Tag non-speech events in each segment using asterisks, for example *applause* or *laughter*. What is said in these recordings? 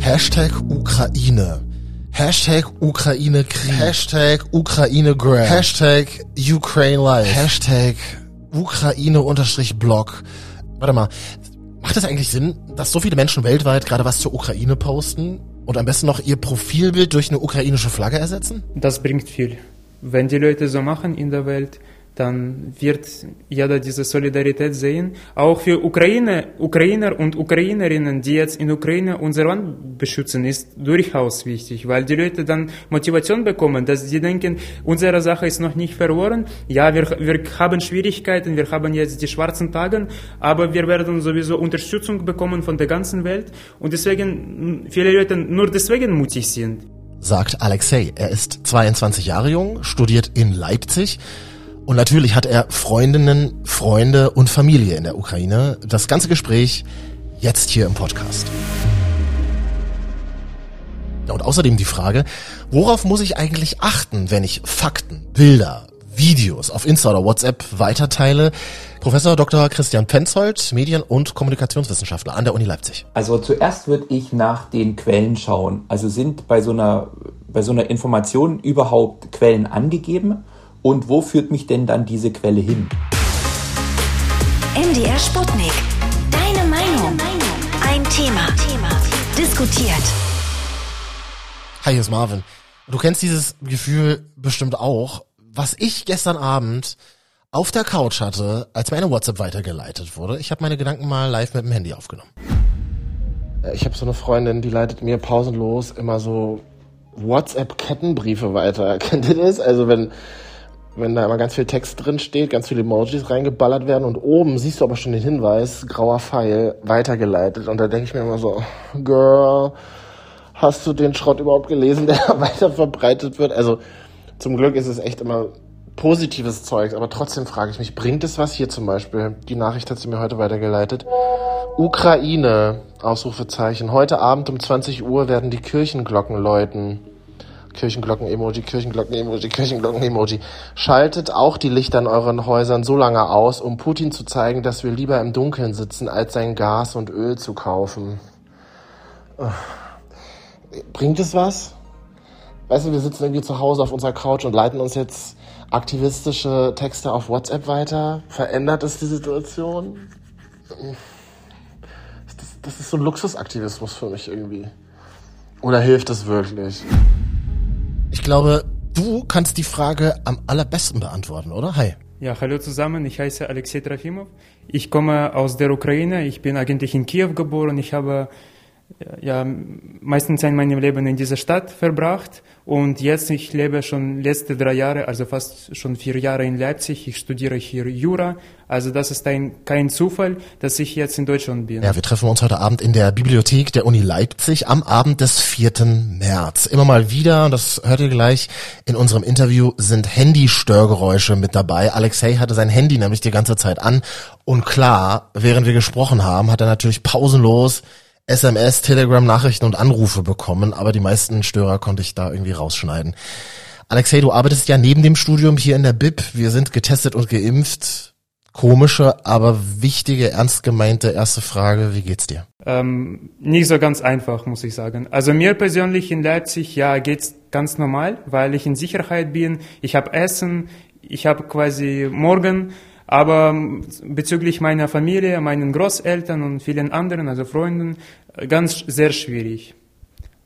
Hashtag Ukraine. Hashtag Ukraine Krieg. Hashtag Ukraine Grab. Hashtag Ukraine Life. Hashtag Ukraine unterstrich Blog. Warte mal. Macht es eigentlich Sinn, dass so viele Menschen weltweit gerade was zur Ukraine posten und am besten noch ihr Profilbild durch eine ukrainische Flagge ersetzen? Das bringt viel. Wenn die Leute so machen in der Welt, dann wird jeder diese Solidarität sehen. Auch für Ukraine, Ukrainer und Ukrainerinnen, die jetzt in Ukraine unser Land beschützen, ist durchaus wichtig, weil die Leute dann Motivation bekommen, dass sie denken, unsere Sache ist noch nicht verloren. Ja, wir, wir haben Schwierigkeiten, wir haben jetzt die schwarzen Tage, aber wir werden sowieso Unterstützung bekommen von der ganzen Welt und deswegen viele Leute nur deswegen mutig sind. Sagt Alexei. Er ist 22 Jahre jung, studiert in Leipzig und natürlich hat er Freundinnen, Freunde und Familie in der Ukraine. Das ganze Gespräch jetzt hier im Podcast. Und außerdem die Frage, worauf muss ich eigentlich achten, wenn ich Fakten, Bilder, Videos auf Insta oder WhatsApp weiterteile? Professor Dr. Christian Penzold, Medien- und Kommunikationswissenschaftler an der Uni Leipzig. Also zuerst würde ich nach den Quellen schauen. Also sind bei so einer, bei so einer Information überhaupt Quellen angegeben? Und wo führt mich denn dann diese Quelle hin? MDR Sputnik. Deine Meinung. Ein Thema. Diskutiert. Hi, hier ist Marvin. Du kennst dieses Gefühl bestimmt auch. Was ich gestern Abend auf der Couch hatte, als meine WhatsApp weitergeleitet wurde. Ich habe meine Gedanken mal live mit dem Handy aufgenommen. Ich habe so eine Freundin, die leitet mir pausenlos immer so WhatsApp-Kettenbriefe weiter. *laughs* Kennt ihr das? Also wenn wenn da immer ganz viel Text drin steht, ganz viele Emojis reingeballert werden und oben siehst du aber schon den Hinweis, grauer Pfeil, weitergeleitet. Und da denke ich mir immer so, Girl, hast du den Schrott überhaupt gelesen, *laughs* der weiter verbreitet wird? Also zum Glück ist es echt immer positives Zeug, aber trotzdem frage ich mich, bringt es was hier zum Beispiel? Die Nachricht hat sie mir heute weitergeleitet. Ukraine, Ausrufezeichen. Heute Abend um 20 Uhr werden die Kirchenglocken läuten. Kirchenglocken-Emoji, Kirchenglocken-Emoji, Kirchenglocken-Emoji. Schaltet auch die Lichter in euren Häusern so lange aus, um Putin zu zeigen, dass wir lieber im Dunkeln sitzen, als sein Gas und Öl zu kaufen. Bringt es was? Weißt du, wir sitzen irgendwie zu Hause auf unserer Couch und leiten uns jetzt aktivistische Texte auf WhatsApp weiter. Verändert es die Situation? Das, das ist so ein Luxusaktivismus für mich irgendwie. Oder hilft es wirklich? Ich glaube, du kannst die Frage am allerbesten beantworten, oder? Hi. Ja, hallo zusammen, ich heiße Alexei Trafimov. Ich komme aus der Ukraine, ich bin eigentlich in Kiew geboren, ich habe ja, meistens in meinem Leben in dieser Stadt verbracht und jetzt ich lebe schon letzte drei Jahre, also fast schon vier Jahre in Leipzig. Ich studiere hier Jura, also das ist ein, kein Zufall, dass ich jetzt in Deutschland bin. Ja, wir treffen uns heute Abend in der Bibliothek der Uni Leipzig am Abend des 4. März. Immer mal wieder, das hört ihr gleich in unserem Interview, sind Handy-Störgeräusche mit dabei. Alexei hatte sein Handy nämlich die ganze Zeit an und klar, während wir gesprochen haben, hat er natürlich pausenlos SMS, Telegram, Nachrichten und Anrufe bekommen, aber die meisten Störer konnte ich da irgendwie rausschneiden. Alexei, du arbeitest ja neben dem Studium hier in der BIP. Wir sind getestet und geimpft. Komische, aber wichtige, ernst gemeinte erste Frage. Wie geht's dir? Ähm, nicht so ganz einfach, muss ich sagen. Also mir persönlich in Leipzig, ja, geht's ganz normal, weil ich in Sicherheit bin. Ich habe Essen, ich habe quasi morgen aber bezüglich meiner Familie, meinen Großeltern und vielen anderen, also Freunden, ganz sehr schwierig.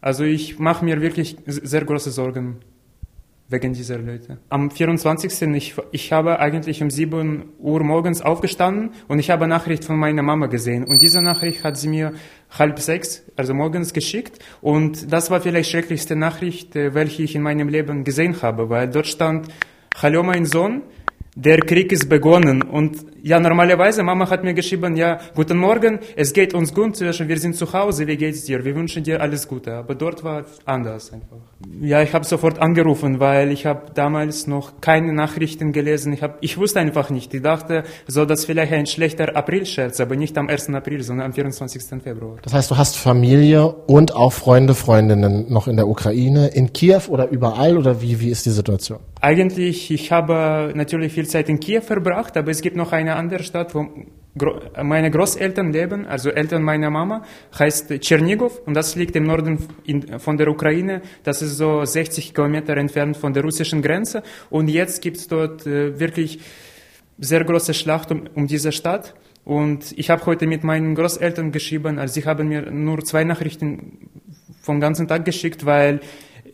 Also ich mache mir wirklich sehr große Sorgen wegen dieser Leute. Am 24. Ich, ich habe eigentlich um 7 Uhr morgens aufgestanden und ich habe Nachricht von meiner Mama gesehen. Und diese Nachricht hat sie mir halb sechs, also morgens geschickt. Und das war vielleicht schrecklichste Nachricht, äh, welche ich in meinem Leben gesehen habe, weil dort stand, Hallo mein Sohn, der Krieg ist begonnen. Und ja, normalerweise, Mama hat mir geschrieben, ja, guten Morgen, es geht uns gut, wir sind zu Hause, wie geht's dir? Wir wünschen dir alles Gute. Aber dort war anders einfach. Ja, ich habe sofort angerufen, weil ich habe damals noch keine Nachrichten gelesen. Ich, hab, ich wusste einfach nicht. Ich dachte, so das vielleicht ein schlechter Aprilscherz, aber nicht am 1. April, sondern am 24. Februar. Das heißt, du hast Familie und auch Freunde, Freundinnen noch in der Ukraine, in Kiew oder überall oder wie, wie ist die Situation? Eigentlich, ich habe natürlich viel Zeit in Kiew verbracht, aber es gibt noch eine andere Stadt, wo meine Großeltern leben, also Eltern meiner Mama, heißt Tschernigow und das liegt im Norden von der Ukraine. Das ist so 60 Kilometer entfernt von der russischen Grenze und jetzt gibt's dort äh, wirklich sehr große Schlacht um, um diese Stadt. Und ich habe heute mit meinen Großeltern geschrieben, also sie haben mir nur zwei Nachrichten vom ganzen Tag geschickt, weil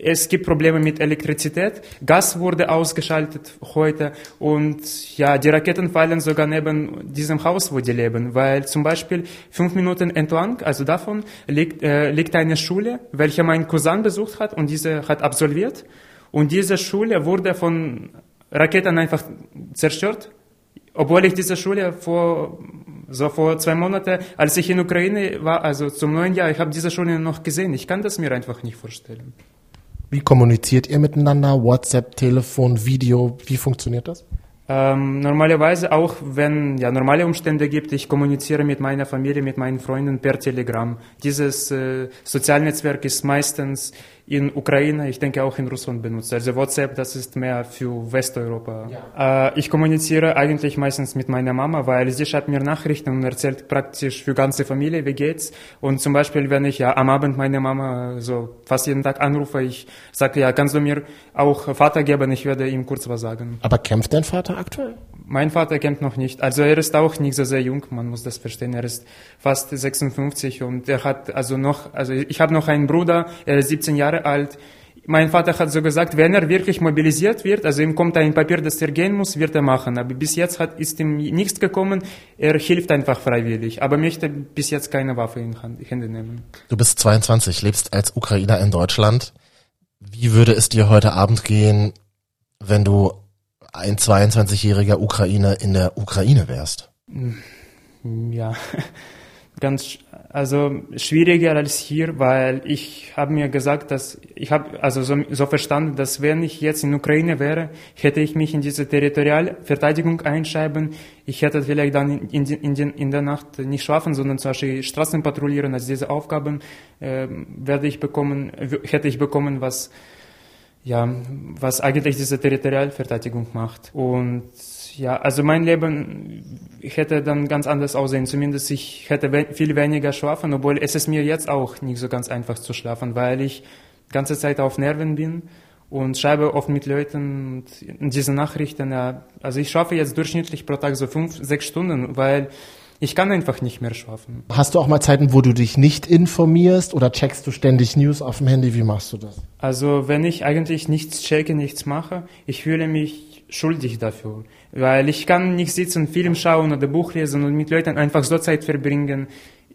es gibt Probleme mit Elektrizität. Gas wurde ausgeschaltet heute und ja, die Raketen fallen sogar neben diesem Haus, wo die leben, weil zum Beispiel fünf Minuten entlang, also davon, liegt, äh, liegt eine Schule, welche mein Cousin besucht hat und diese hat absolviert. Und diese Schule wurde von Raketen einfach zerstört, obwohl ich diese Schule vor so vor zwei Monaten, als ich in Ukraine war, also zum neuen Jahr, ich habe diese Schule noch gesehen. Ich kann das mir einfach nicht vorstellen. Wie kommuniziert ihr miteinander? WhatsApp, Telefon, Video? Wie funktioniert das? Ähm, normalerweise auch, wenn ja normale Umstände gibt, ich kommuniziere mit meiner Familie, mit meinen Freunden per Telegram. Dieses äh, Sozialnetzwerk ist meistens in Ukraine, ich denke auch in Russland benutzt. Also WhatsApp, das ist mehr für Westeuropa. Ja. Äh, ich kommuniziere eigentlich meistens mit meiner Mama, weil sie schreibt mir Nachrichten und erzählt praktisch für ganze Familie, wie geht's. Und zum Beispiel, wenn ich ja am Abend meine Mama so fast jeden Tag anrufe, ich sage, ja, kannst du mir auch Vater geben, ich werde ihm kurz was sagen. Aber kämpft dein Vater aktuell? Mein Vater kämpft noch nicht. Also er ist auch nicht so sehr jung, man muss das verstehen. Er ist fast 56 und er hat also noch, also ich habe noch einen Bruder, er ist 17 Jahre alt. Mein Vater hat so gesagt, wenn er wirklich mobilisiert wird, also ihm kommt ein Papier, dass er gehen muss, wird er machen. Aber bis jetzt hat, ist ihm nichts gekommen. Er hilft einfach freiwillig, aber möchte bis jetzt keine Waffe in Hände nehmen. Du bist 22, lebst als Ukrainer in Deutschland. Wie würde es dir heute Abend gehen, wenn du ein 22-jähriger Ukrainer in der Ukraine wärst? Ja, *laughs* ganz also schwieriger als hier, weil ich habe mir gesagt, dass ich habe also so, so, verstanden, dass wenn ich jetzt in Ukraine wäre, hätte ich mich in diese Territorialverteidigung einschreiben. Ich hätte vielleicht dann in, in, in, in der Nacht nicht schlafen, sondern zum Beispiel Straßen patrouillieren. Also diese Aufgaben äh, werde ich bekommen, hätte ich bekommen, was ja, was eigentlich diese Territorialverteidigung macht. Und ja, also mein Leben hätte dann ganz anders aussehen. Zumindest ich hätte we viel weniger schlafen, obwohl es ist mir jetzt auch nicht so ganz einfach zu schlafen, weil ich ganze Zeit auf Nerven bin und schreibe oft mit Leuten diese Nachrichten. Ja, also ich schlafe jetzt durchschnittlich pro Tag so fünf, sechs Stunden, weil ich kann einfach nicht mehr schlafen. Hast du auch mal Zeiten, wo du dich nicht informierst oder checkst du ständig News auf dem Handy? Wie machst du das? Also wenn ich eigentlich nichts checke, nichts mache, ich fühle mich schuldig dafür. Weil ich kann nicht sitzen, Film schauen oder Buch lesen und mit Leuten einfach so Zeit verbringen.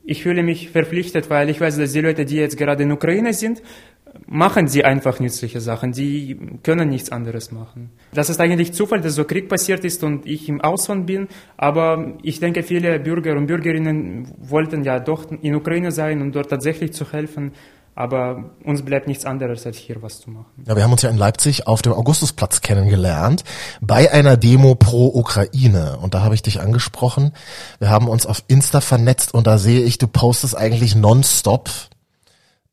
Ich fühle mich verpflichtet, weil ich weiß, dass die Leute, die jetzt gerade in Ukraine sind, machen sie einfach nützliche Sachen. Die können nichts anderes machen. Das ist eigentlich Zufall, dass so Krieg passiert ist und ich im Ausland bin. Aber ich denke, viele Bürger und Bürgerinnen wollten ja doch in Ukraine sein und dort tatsächlich zu helfen. Aber uns bleibt nichts anderes, als hier was zu machen. Ja, wir haben uns ja in Leipzig auf dem Augustusplatz kennengelernt, bei einer Demo pro Ukraine. Und da habe ich dich angesprochen. Wir haben uns auf Insta vernetzt und da sehe ich, du postest eigentlich nonstop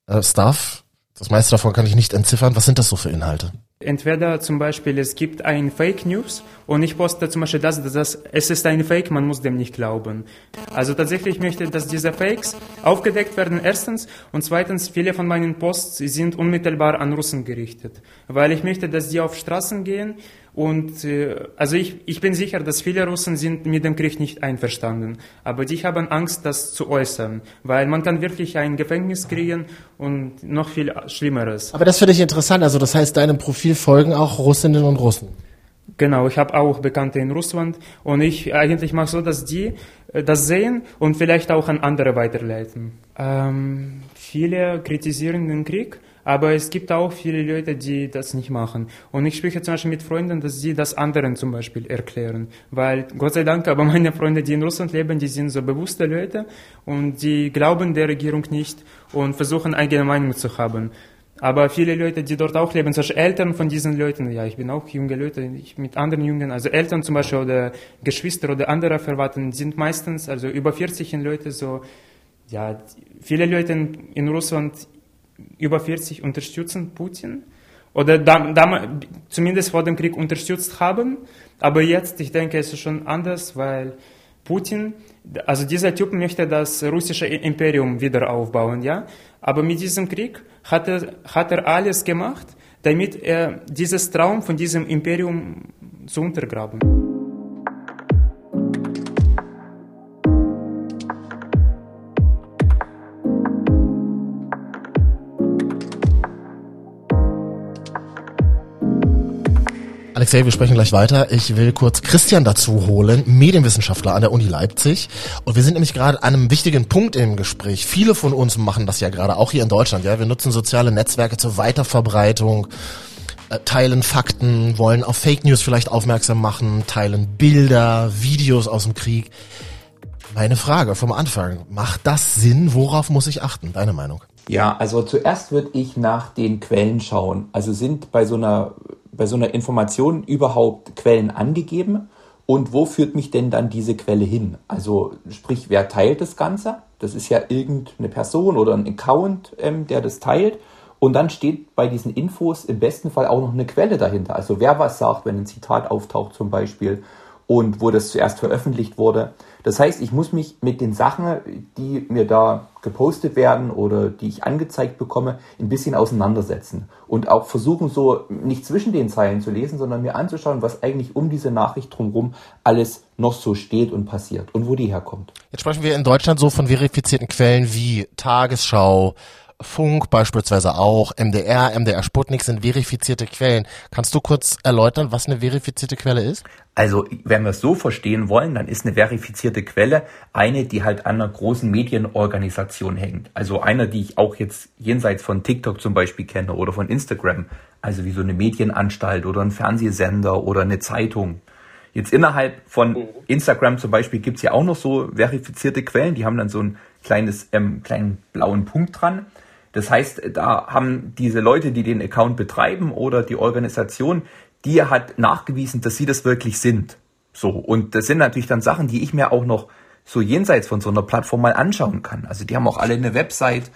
äh, Stuff. Das meiste davon kann ich nicht entziffern. Was sind das so für Inhalte? Entweder zum Beispiel, es gibt ein Fake News und ich poste zum Beispiel das, das, das, es ist ein Fake, man muss dem nicht glauben. Also tatsächlich möchte, dass diese Fakes aufgedeckt werden, erstens, und zweitens, viele von meinen Posts sind unmittelbar an Russen gerichtet, weil ich möchte, dass die auf Straßen gehen und äh, also ich, ich bin sicher, dass viele Russen sind mit dem Krieg nicht einverstanden, aber die haben Angst, das zu äußern, weil man kann wirklich ein Gefängnis kriegen und noch viel Schlimmeres. Aber das finde ich interessant. Also das heißt, deinem Profil folgen auch Russinnen und Russen. Genau, ich habe auch Bekannte in Russland und ich eigentlich mache so, dass die äh, das sehen und vielleicht auch an andere weiterleiten. Ähm, viele kritisieren den Krieg, aber es gibt auch viele Leute, die das nicht machen. Und ich spreche zum Beispiel mit Freunden, dass sie das anderen zum Beispiel erklären. Weil, Gott sei Dank, aber *laughs* meine Freunde, die in Russland leben, die sind so bewusste Leute und die glauben der Regierung nicht und versuchen eigene Meinung zu haben. Aber viele Leute, die dort auch leben, zum Beispiel Eltern von diesen Leuten, ja, ich bin auch junge Leute, ich mit anderen Jungen, also Eltern zum Beispiel oder Geschwister oder andere Verwandten sind meistens, also über 40 Leute so, ja, viele Leute in Russland über 40 unterstützen Putin oder da, da, zumindest vor dem Krieg unterstützt haben. Aber jetzt, ich denke, es ist schon anders, weil Putin, also dieser Typ möchte das russische Imperium wieder aufbauen, ja. Aber mit diesem Krieg hat er, hat er alles gemacht, damit er dieses Traum von diesem Imperium zu untergraben. Alexei, wir sprechen gleich weiter. Ich will kurz Christian dazu holen, Medienwissenschaftler an der Uni Leipzig. Und wir sind nämlich gerade an einem wichtigen Punkt im Gespräch. Viele von uns machen das ja gerade, auch hier in Deutschland. Ja, wir nutzen soziale Netzwerke zur Weiterverbreitung, äh, teilen Fakten, wollen auf Fake News vielleicht aufmerksam machen, teilen Bilder, Videos aus dem Krieg. Meine Frage vom Anfang, macht das Sinn? Worauf muss ich achten? Deine Meinung? Ja, also zuerst würde ich nach den Quellen schauen. Also sind bei so einer bei so einer Information überhaupt Quellen angegeben und wo führt mich denn dann diese Quelle hin? Also sprich, wer teilt das Ganze? Das ist ja irgendeine Person oder ein Account, ähm, der das teilt. Und dann steht bei diesen Infos im besten Fall auch noch eine Quelle dahinter. Also wer was sagt, wenn ein Zitat auftaucht zum Beispiel und wo das zuerst veröffentlicht wurde. Das heißt, ich muss mich mit den Sachen, die mir da gepostet werden oder die ich angezeigt bekomme, ein bisschen auseinandersetzen und auch versuchen, so nicht zwischen den Zeilen zu lesen, sondern mir anzuschauen, was eigentlich um diese Nachricht drumherum alles noch so steht und passiert und wo die herkommt. Jetzt sprechen wir in Deutschland so von verifizierten Quellen wie Tagesschau, Funk beispielsweise auch, MDR, MDR Sputnik sind verifizierte Quellen. Kannst du kurz erläutern, was eine verifizierte Quelle ist? Also, wenn wir es so verstehen wollen, dann ist eine verifizierte Quelle eine, die halt an einer großen Medienorganisation hängt. Also einer, die ich auch jetzt jenseits von TikTok zum Beispiel kenne oder von Instagram. Also wie so eine Medienanstalt oder ein Fernsehsender oder eine Zeitung. Jetzt innerhalb von Instagram zum Beispiel gibt's ja auch noch so verifizierte Quellen, die haben dann so ein kleines, ähm, kleinen blauen Punkt dran. Das heißt, da haben diese Leute, die den Account betreiben oder die Organisation, die hat nachgewiesen, dass sie das wirklich sind. So. Und das sind natürlich dann Sachen, die ich mir auch noch so jenseits von so einer Plattform mal anschauen kann. Also die haben auch alle eine Website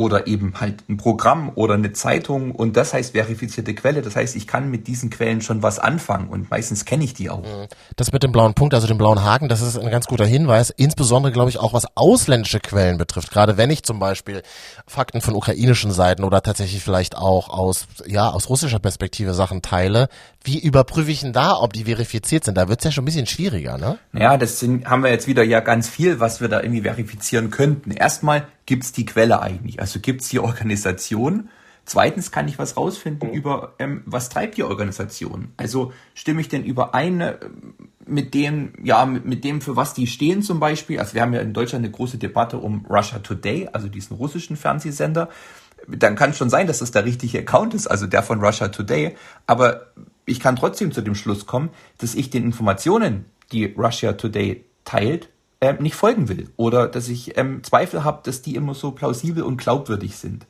oder eben halt ein Programm oder eine Zeitung und das heißt verifizierte Quelle. Das heißt, ich kann mit diesen Quellen schon was anfangen und meistens kenne ich die auch. Mhm. Das mit dem blauen Punkt, also dem blauen Haken, das ist ein ganz guter Hinweis, insbesondere glaube ich auch was ausländische Quellen betrifft. Gerade wenn ich zum Beispiel Fakten von ukrainischen Seiten oder tatsächlich vielleicht auch aus, ja, aus russischer Perspektive Sachen teile, wie überprüfe ich denn da, ob die verifiziert sind? Da wird es ja schon ein bisschen schwieriger, ne? Ja, das sind, haben wir jetzt wieder ja ganz viel, was wir da irgendwie verifizieren könnten. Erstmal gibt's die Quelle eigentlich, also gibt's die Organisation. Zweitens kann ich was rausfinden über, ähm, was treibt die Organisation. Also stimme ich denn überein äh, mit dem, ja, mit, mit dem, für was die stehen zum Beispiel. Also wir haben ja in Deutschland eine große Debatte um Russia Today, also diesen russischen Fernsehsender dann kann es schon sein, dass das der richtige Account ist, also der von Russia Today. Aber ich kann trotzdem zu dem Schluss kommen, dass ich den Informationen, die Russia Today teilt, äh, nicht folgen will. Oder dass ich ähm, Zweifel habe, dass die immer so plausibel und glaubwürdig sind.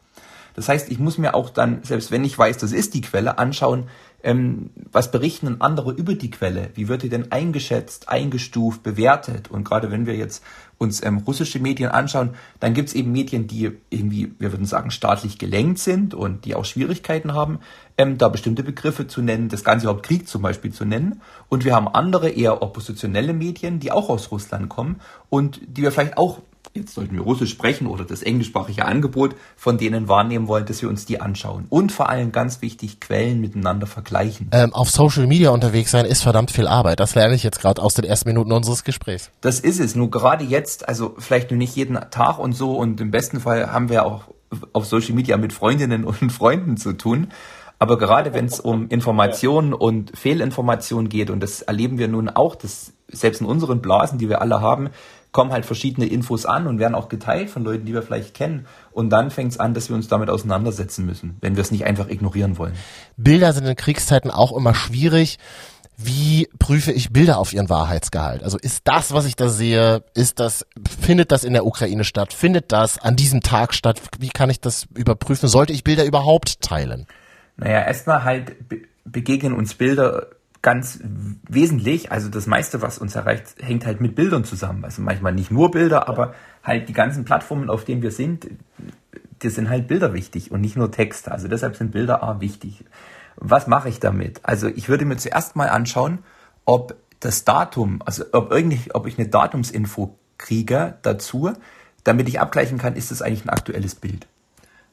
Das heißt, ich muss mir auch dann, selbst wenn ich weiß, das ist die Quelle, anschauen, ähm, was berichten denn andere über die Quelle? Wie wird die denn eingeschätzt, eingestuft, bewertet? Und gerade wenn wir jetzt uns ähm, russische Medien anschauen, dann gibt es eben Medien, die irgendwie, wir würden sagen, staatlich gelenkt sind und die auch Schwierigkeiten haben, ähm, da bestimmte Begriffe zu nennen, das Ganze überhaupt Krieg zum Beispiel zu nennen. Und wir haben andere eher oppositionelle Medien, die auch aus Russland kommen und die wir vielleicht auch jetzt sollten wir Russisch sprechen oder das englischsprachige Angebot von denen wahrnehmen wollen, dass wir uns die anschauen. Und vor allem ganz wichtig, Quellen miteinander vergleichen. Ähm, auf Social Media unterwegs sein ist verdammt viel Arbeit. Das lerne ich jetzt gerade aus den ersten Minuten unseres Gesprächs. Das ist es. Nur gerade jetzt, also vielleicht nur nicht jeden Tag und so und im besten Fall haben wir auch auf Social Media mit Freundinnen und Freunden zu tun. Aber gerade wenn es um Informationen und Fehlinformationen geht, und das erleben wir nun auch, dass selbst in unseren Blasen, die wir alle haben, kommen halt verschiedene Infos an und werden auch geteilt von Leuten, die wir vielleicht kennen. Und dann fängt es an, dass wir uns damit auseinandersetzen müssen, wenn wir es nicht einfach ignorieren wollen. Bilder sind in Kriegszeiten auch immer schwierig. Wie prüfe ich Bilder auf ihren Wahrheitsgehalt? Also ist das, was ich da sehe, ist das, findet das in der Ukraine statt? Findet das an diesem Tag statt? Wie kann ich das überprüfen? Sollte ich Bilder überhaupt teilen? Naja, erstmal halt begegnen uns Bilder ganz wesentlich, also das meiste, was uns erreicht, hängt halt mit Bildern zusammen. Also manchmal nicht nur Bilder, aber halt die ganzen Plattformen, auf denen wir sind, die sind halt Bilder wichtig und nicht nur Texte. Also deshalb sind Bilder auch wichtig. Was mache ich damit? Also ich würde mir zuerst mal anschauen, ob das Datum, also ob, irgendwie, ob ich eine Datumsinfo kriege dazu, damit ich abgleichen kann, ist das eigentlich ein aktuelles Bild.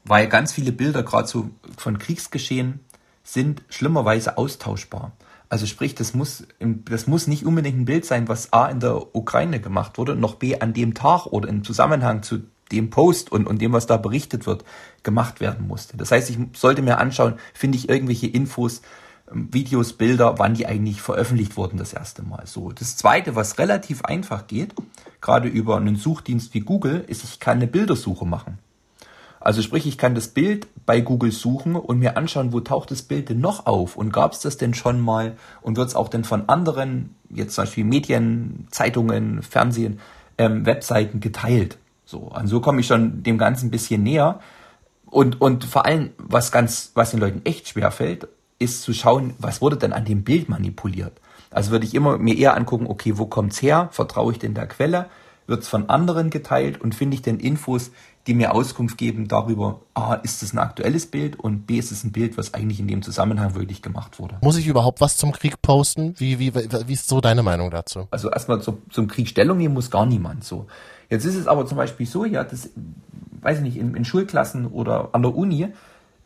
Weil ganz viele Bilder, gerade so von Kriegsgeschehen, sind schlimmerweise austauschbar. Also sprich, das muss, das muss nicht unbedingt ein Bild sein, was A in der Ukraine gemacht wurde, noch B an dem Tag oder im Zusammenhang zu dem Post und, und dem, was da berichtet wird, gemacht werden musste. Das heißt, ich sollte mir anschauen, finde ich irgendwelche Infos, ähm, Videos, Bilder, wann die eigentlich veröffentlicht wurden das erste Mal. So. Das zweite, was relativ einfach geht, gerade über einen Suchdienst wie Google, ist, ich kann eine Bildersuche machen. Also sprich, ich kann das Bild bei Google suchen und mir anschauen, wo taucht das Bild denn noch auf und gab es das denn schon mal und wird es auch denn von anderen, jetzt zum Beispiel Medien, Zeitungen, Fernsehen, ähm, Webseiten geteilt. So, und so komme ich schon dem Ganzen ein bisschen näher. Und, und vor allem, was ganz, was den Leuten echt schwer fällt, ist zu schauen, was wurde denn an dem Bild manipuliert. Also würde ich immer mir eher angucken, okay, wo kommt's her? Vertraue ich denn der Quelle? Wird es von anderen geteilt und finde ich denn Infos, die mir Auskunft geben darüber, A, ist es ein aktuelles Bild und B, ist es ein Bild, was eigentlich in dem Zusammenhang wirklich gemacht wurde. Muss ich überhaupt was zum Krieg posten? Wie, wie, wie ist so deine Meinung dazu? Also erstmal zu, zum Krieg Stellung nehmen muss gar niemand so. Jetzt ist es aber zum Beispiel so, ja, das, weiß ich nicht, in, in Schulklassen oder an der Uni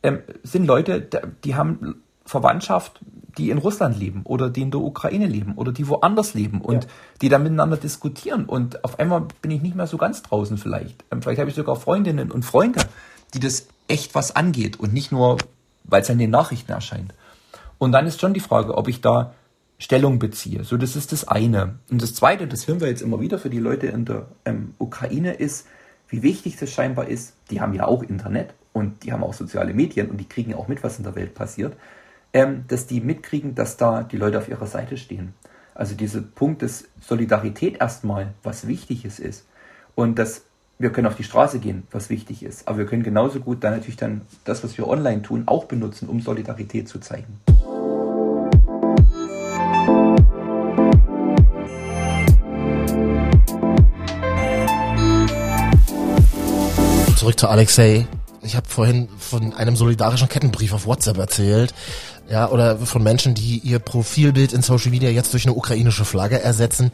ähm, sind Leute, die haben Verwandtschaft, die in Russland leben oder die in der Ukraine leben oder die woanders leben und ja. die da miteinander diskutieren. Und auf einmal bin ich nicht mehr so ganz draußen vielleicht. Ähm, vielleicht habe ich sogar Freundinnen und Freunde, die das echt was angeht und nicht nur, weil es in den Nachrichten erscheint. Und dann ist schon die Frage, ob ich da Stellung beziehe. So, das ist das eine. Und das zweite, das hören wir jetzt immer wieder für die Leute in der ähm, Ukraine, ist, wie wichtig das scheinbar ist. Die haben ja auch Internet und die haben auch soziale Medien und die kriegen ja auch mit, was in der Welt passiert ähm, dass die mitkriegen, dass da die Leute auf ihrer Seite stehen. Also dieser Punkt des Solidarität erstmal, was Wichtiges ist. Und dass wir können auf die Straße gehen, was wichtig ist. Aber wir können genauso gut dann natürlich dann das, was wir online tun, auch benutzen, um Solidarität zu zeigen. Zurück zu Alexei. Ich habe vorhin von einem solidarischen Kettenbrief auf WhatsApp erzählt ja, oder von Menschen, die ihr Profilbild in Social Media jetzt durch eine ukrainische Flagge ersetzen.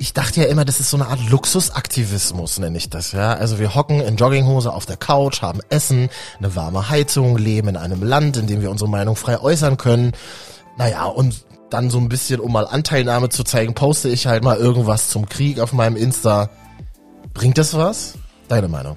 Ich dachte ja immer, das ist so eine Art Luxusaktivismus, nenne ich das, ja. Also wir hocken in Jogginghose auf der Couch, haben Essen, eine warme Heizung, leben in einem Land, in dem wir unsere Meinung frei äußern können. Naja, und dann so ein bisschen, um mal Anteilnahme zu zeigen, poste ich halt mal irgendwas zum Krieg auf meinem Insta. Bringt das was? Deine Meinung?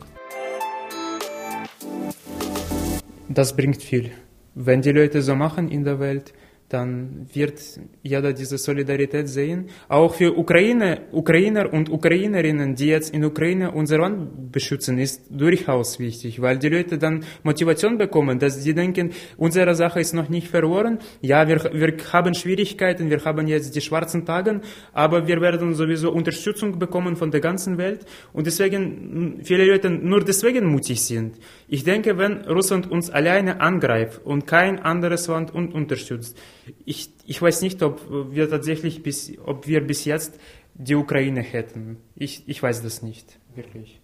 Das bringt viel. Wenn die Leute so machen in der Welt, dann wird jeder diese Solidarität sehen. Auch für Ukraine, Ukrainer und Ukrainerinnen, die jetzt in Ukraine unser Land beschützen, ist durchaus wichtig, weil die Leute dann Motivation bekommen, dass sie denken, unsere Sache ist noch nicht verloren. Ja, wir, wir haben Schwierigkeiten, wir haben jetzt die schwarzen Tage, aber wir werden sowieso Unterstützung bekommen von der ganzen Welt und deswegen viele Leute nur deswegen mutig sind. Ich denke, wenn Russland uns alleine angreift und kein anderes Land unterstützt, ich, ich weiß nicht, ob wir tatsächlich bis, ob wir bis jetzt die Ukraine hätten. Ich, ich weiß das nicht, wirklich.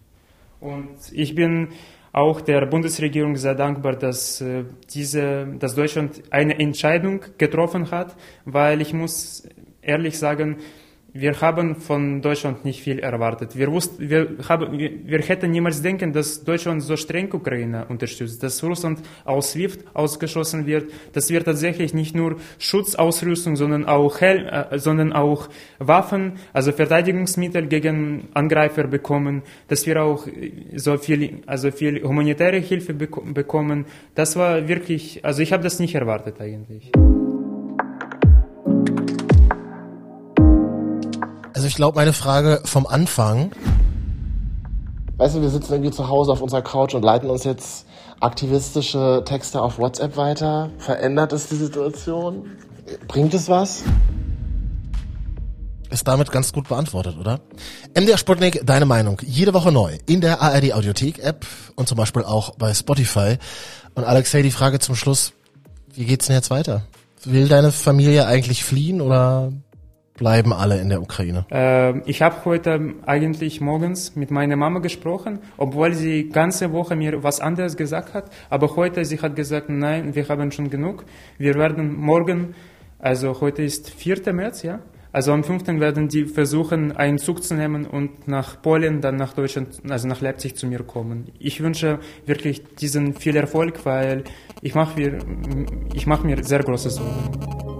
Und ich bin auch der Bundesregierung sehr dankbar, dass, äh, diese, dass Deutschland eine Entscheidung getroffen hat, weil ich muss ehrlich sagen, wir haben von Deutschland nicht viel erwartet. Wir, wussten, wir, haben, wir, hätten niemals denken, dass Deutschland so streng Ukraine unterstützt, dass Russland aus SWIFT ausgeschlossen wird, dass wir tatsächlich nicht nur Schutzausrüstung, sondern auch, Hel äh, sondern auch Waffen, also Verteidigungsmittel gegen Angreifer bekommen, dass wir auch so viel, also viel humanitäre Hilfe bek bekommen. Das war wirklich, also ich habe das nicht erwartet eigentlich. Ich glaube, meine Frage vom Anfang. Weißt du, wir sitzen irgendwie zu Hause auf unserer Couch und leiten uns jetzt aktivistische Texte auf WhatsApp weiter. Verändert es die Situation? Bringt es was? Ist damit ganz gut beantwortet, oder? MDR Sputnik, deine Meinung. Jede Woche neu. In der ARD Audiothek App und zum Beispiel auch bei Spotify. Und Alexei, die Frage zum Schluss. Wie geht's denn jetzt weiter? Will deine Familie eigentlich fliehen oder bleiben alle in der Ukraine? Äh, ich habe heute eigentlich morgens mit meiner Mama gesprochen, obwohl sie ganze Woche mir was anderes gesagt hat. Aber heute sie hat gesagt, nein, wir haben schon genug. Wir werden morgen, also heute ist 4. März, ja. Also am 5. werden die versuchen, einen Zug zu nehmen und nach Polen, dann nach Deutschland, also nach Leipzig zu mir kommen. Ich wünsche wirklich diesen viel Erfolg, weil ich mache mir, ich mache mir sehr große Sorgen.